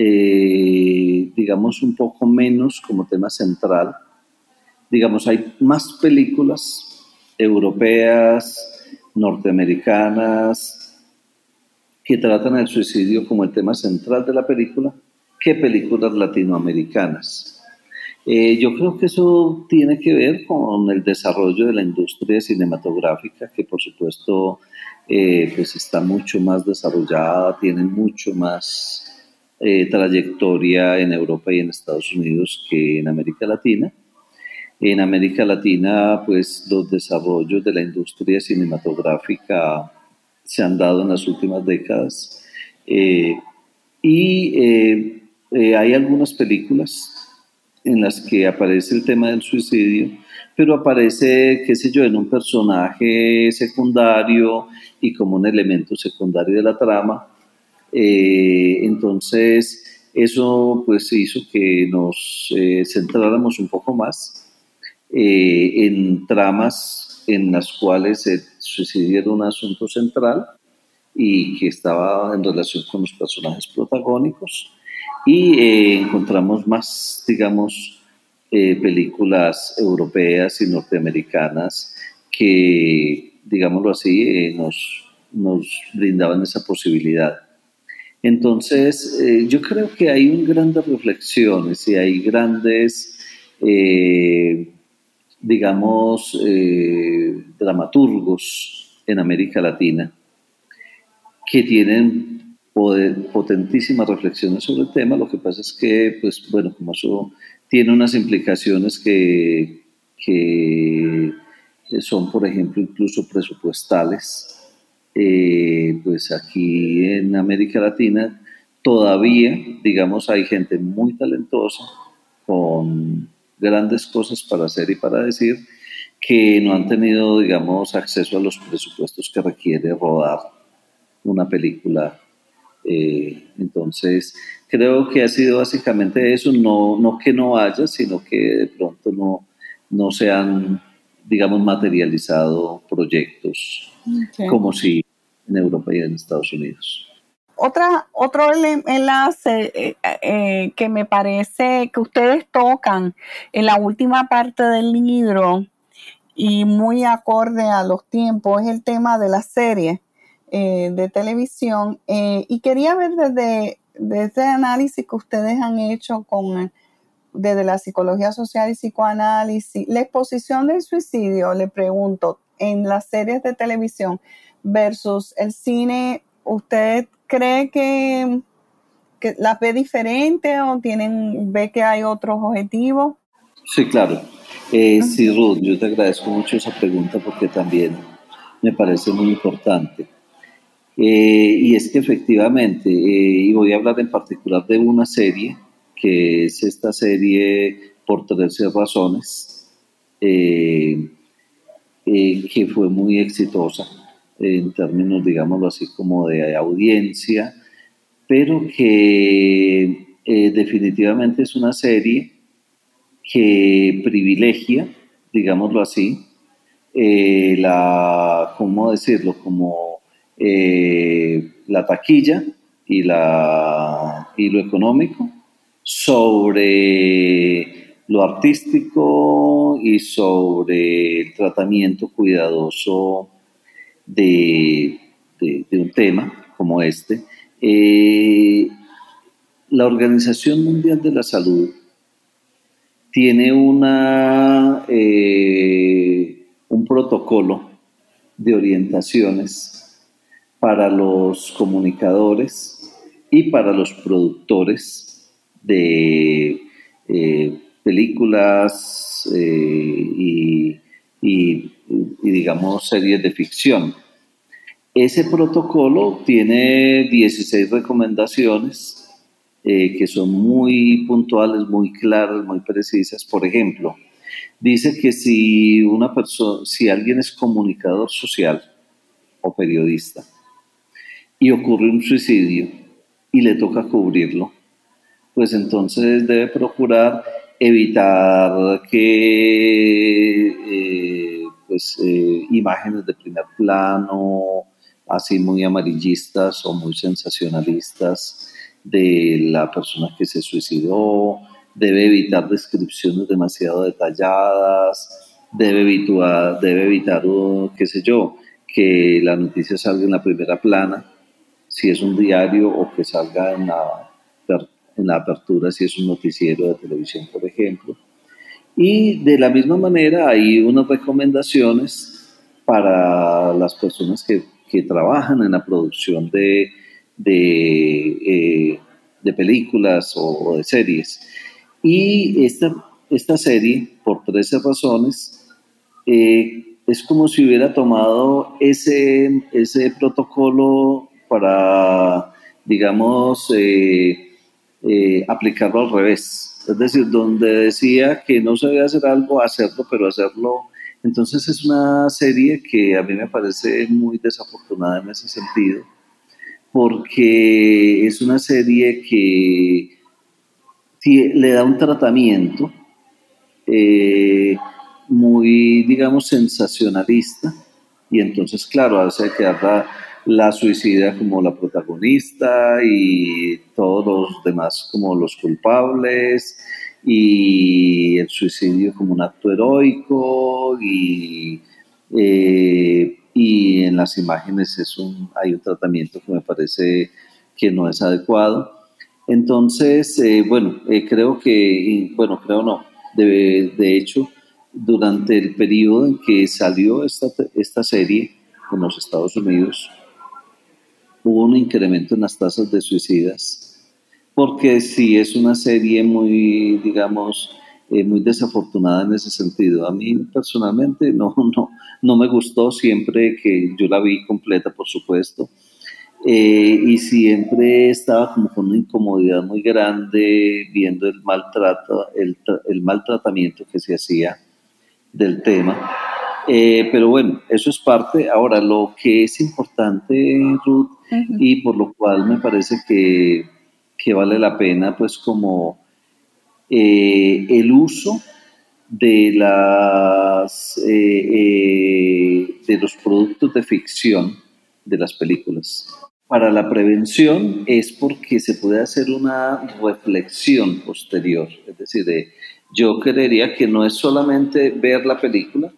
eh, digamos, un poco menos como tema central. Digamos, hay más películas europeas, norteamericanas, que tratan el suicidio como el tema central de la película, que películas latinoamericanas. Eh, yo creo que eso tiene que ver con el desarrollo de la industria cinematográfica, que por supuesto eh, pues está mucho más desarrollada, tiene mucho más eh, trayectoria en Europa y en Estados Unidos que en América Latina. En América Latina, pues los desarrollos de la industria cinematográfica se han dado en las últimas décadas eh, y hay algunas películas en las que aparece el tema del suicidio, pero aparece, qué sé yo, en un personaje secundario y como un elemento secundario de la trama, eh, entonces, eso pues hizo que nos eh, centráramos un poco más eh, en tramas en las cuales el suicidio era un asunto central y que estaba en relación con los personajes protagónicos. Y encontramos más, digamos, películas europeas y norteamericanas que, digámoslo así, nos, nos brindaban esa posibilidad. Entonces, eh, yo creo que hay grandes reflexiones y hay grandes, eh, digamos, eh, dramaturgos en América Latina que tienen potentísimas reflexiones sobre el tema. Lo que pasa es que, pues, bueno, como eso tiene unas implicaciones que, que son, por ejemplo, incluso presupuestales, eh, pues aquí en América Latina todavía, digamos, hay gente muy talentosa, con grandes cosas para hacer y para decir, que no han tenido, digamos, acceso a los presupuestos que requiere rodar una película. Eh, entonces, creo que ha sido básicamente eso, no, no que no haya, sino que de pronto no, no se han, digamos, materializado proyectos como si en Europa y en Estados Unidos.
Otra, otro enlace eh, eh, que me parece que ustedes tocan en la última parte del libro y muy acorde a los tiempos es el tema de la serie eh, de televisión. y quería ver desde, desde el análisis que ustedes han hecho con desde la psicología social y psicoanálisis, la exposición del suicidio, le pregunto, en las series de televisión, versus el cine, ¿usted cree que, que las ve diferente o tienen, ve que hay otros objetivos?
Sí, claro. Eh, sí, Ruth, yo te agradezco mucho esa pregunta porque también me parece muy importante. Eh, y es que efectivamente, eh, y voy a hablar en particular de una serie, que es esta serie por 13 razones, que fue muy exitosa en términos, digámoslo así, como de audiencia, pero que eh, definitivamente es una serie que privilegia, digámoslo así, eh, la, ¿cómo decirlo? Como eh, la taquilla y, lo económico, sobre lo artístico y sobre el tratamiento cuidadoso de, un tema como este. Eh, la Organización Mundial de la Salud tiene una, eh, un protocolo de orientaciones para los comunicadores y para los productores de eh, películas eh, y, digamos, series de ficción. Ese protocolo tiene 16 recomendaciones eh, que son muy puntuales, muy claras, muy precisas. Por ejemplo, dice que si una persona, si alguien es comunicador social o periodista y ocurre un suicidio y le toca cubrirlo, pues entonces debe procurar evitar que eh, pues, eh, imágenes de primer plano, así muy amarillistas o muy sensacionalistas, de la persona que se suicidó, debe evitar descripciones demasiado detalladas, debe evitar, debe evitar qué sé yo, que la noticia salga en la primera plana, si es un diario, o que salga en la, en la apertura, si es un noticiero de televisión, por ejemplo. Y de la misma manera hay unas recomendaciones para las personas que, que trabajan en la producción de eh, de, películas o, de series. Y esta, esta serie, por 13 razones, eh, es como si hubiera tomado ese, ese protocolo para, digamos, eh, aplicarlo al revés. Es decir, donde decía que no se debe hacer algo, hacerlo, pero hacerlo. Entonces es una serie que a mí me parece muy desafortunada en ese sentido porque es una serie que le da un tratamiento eh, muy, digamos, sensacionalista y entonces, claro, hace que la, la suicida como la protagonista y todos los demás como los culpables y el suicidio como un acto heroico y eh, y en las imágenes es un, hay un tratamiento que me parece que no es adecuado. Entonces, eh, bueno, eh, creo que, bueno, creo no, de, de, hecho, durante el periodo en que salió esta, esta serie en los Estados Unidos, hubo un incremento en las tasas de suicidas, porque si es una serie muy, digamos, eh, muy desafortunada en ese sentido. A mí personalmente <laughs> no, no, no me gustó siempre que yo la vi completa, por supuesto. Eh, y siempre estaba como con una incomodidad muy grande viendo el maltrato, el, el maltratamiento que se hacía del tema. Eh, pero bueno, eso es parte. Ahora, lo que es importante, Ruth, y por lo cual me parece que, que vale la pena, pues como eh, el uso de, las, eh, eh, de los productos de ficción de las películas. Para la prevención es porque se puede hacer una reflexión posterior, es decir, yo creería que no es solamente ver la película,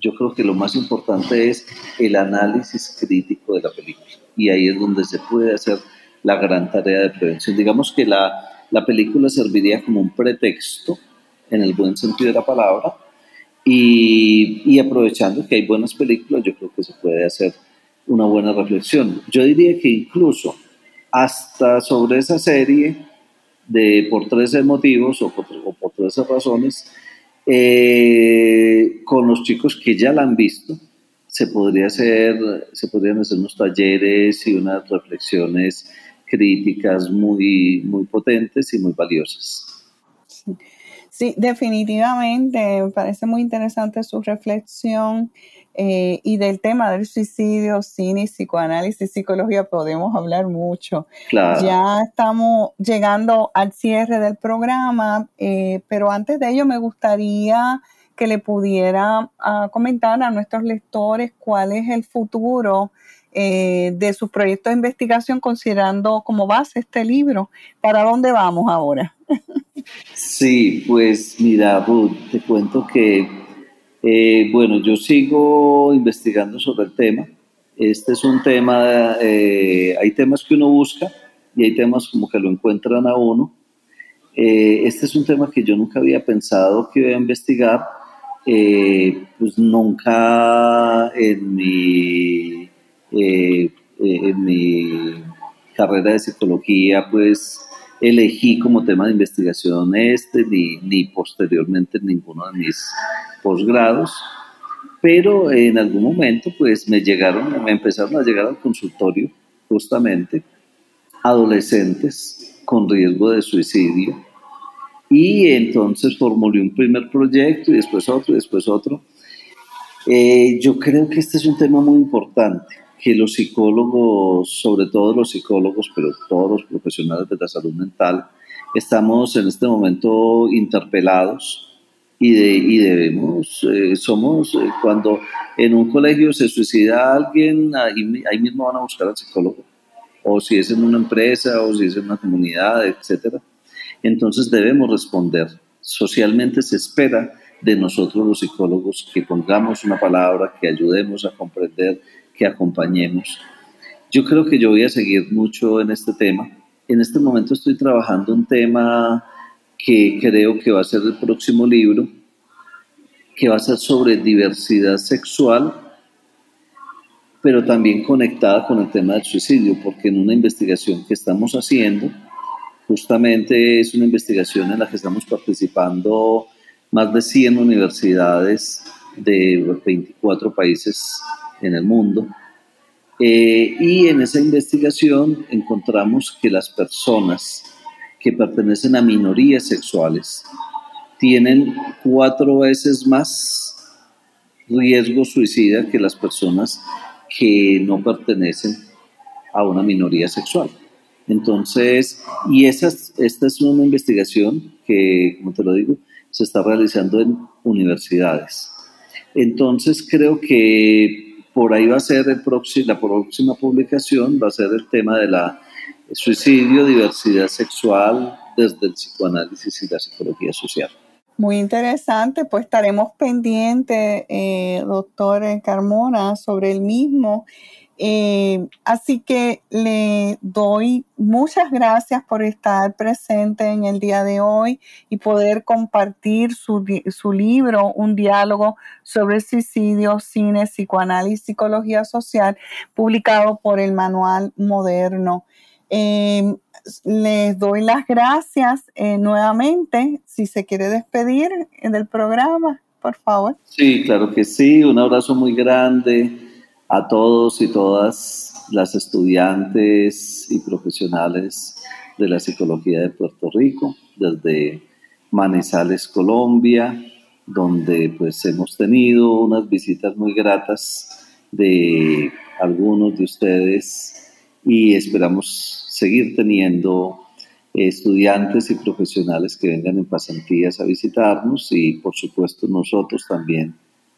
yo creo que lo más importante es el análisis crítico de la película. Y ahí es donde se puede hacer la gran tarea de prevención. Digamos que la, la película serviría como un pretexto, en el buen sentido de la palabra, y, aprovechando que hay buenas películas, yo creo que se puede hacer una buena reflexión. Yo diría que incluso hasta sobre esa serie, de por 13 motivos o por, o 13 razones, eh, con los chicos que ya la han visto, se, podría hacer, se podrían hacer unos talleres y unas reflexiones críticas muy, muy potentes y muy valiosas.
Sí, definitivamente, me parece muy interesante su reflexión eh, y del tema del suicidio, cine, psicoanálisis, psicología, podemos hablar mucho. Ya estamos llegando al cierre del programa, eh, pero antes de ello me gustaría que le pudiera ah, comentar a nuestros lectores cuál es el futuro eh, de sus proyectos de investigación considerando como base este libro. ¿Para dónde vamos ahora? <laughs>
Sí, pues mira, Ruth, te cuento que, eh, bueno, yo sigo investigando sobre el tema. Este es un tema, eh, hay temas que uno busca y hay temas como que lo encuentran a uno. Eh, este es un tema que yo nunca había pensado que iba a investigar, pues nunca en mi, en mi carrera de psicología, pues elegí como tema de investigación este, ni, ni posteriormente ninguno de mis posgrados, pero en algún momento pues me llegaron, me empezaron a llegar al consultorio justamente adolescentes con riesgo de suicidio y entonces formulé un primer proyecto y después otro y después otro. Eh, yo creo que este es un tema muy importante que los psicólogos, sobre todo los psicólogos, pero todos los profesionales de la salud mental, estamos en este momento interpelados y, de, y debemos, eh, somos, eh, cuando en un colegio se suicida alguien, ahí, ahí, mismo van a buscar al psicólogo, o si es en una empresa, o si es en una comunidad, etc. Entonces debemos responder. Socialmente se espera de nosotros los psicólogos que pongamos una palabra, que ayudemos a comprender que acompañemos. Yo creo que yo voy a seguir mucho en este tema. En este momento estoy trabajando un tema que creo que va a ser el próximo libro, que va a ser sobre diversidad sexual, pero también conectada con el tema del suicidio, porque en una investigación que estamos haciendo, justamente es una investigación en la que estamos participando más de 100 universidades de 24 países en el mundo. Eh, y en esa investigación encontramos que las personas que pertenecen a minorías sexuales tienen cuatro veces más riesgo suicida que las personas que no pertenecen a una minoría sexual. Entonces, y esta es una investigación que, como te lo digo, se está realizando en universidades. Entonces, creo que por ahí va a ser el la próxima publicación, va a ser el tema de la suicidio, diversidad sexual desde el psicoanálisis y la psicología social.
Muy interesante, pues estaremos pendientes, eh, doctor Carmona, sobre el mismo eh, así que le doy muchas gracias por estar presente en el día de hoy y poder compartir su, libro, Un diálogo sobre suicidio, cine, psicoanálisis, psicología social, publicado por el Manual Moderno. Eh, les doy las gracias eh, nuevamente. Si se quiere despedir del programa, por favor.
Sí, claro que sí. Un abrazo muy grande a todos y todas las estudiantes y profesionales de la psicología de Puerto Rico, desde Manizales, Colombia, donde pues hemos tenido unas visitas muy gratas de algunos de ustedes y esperamos seguir teniendo estudiantes y profesionales que vengan en pasantías a visitarnos y por supuesto nosotros también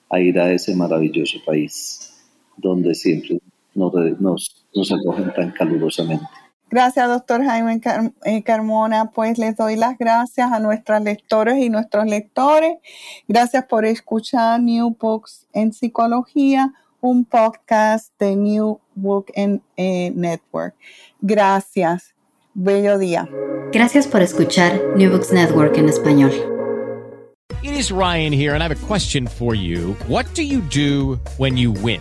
a ir a ese maravilloso país donde siempre nos, nos, acogen tan calurosamente.
Gracias, doctor Jaime eh, Carmona. Pues les doy las gracias a nuestras lectores y nuestros lectores. Gracias por escuchar New Books en Psicología, un podcast de New Book eh, Network. Gracias. Bello día.
Gracias por escuchar New Books Network en español.
It is Ryan here, and I have a question for you. What do you do when you win?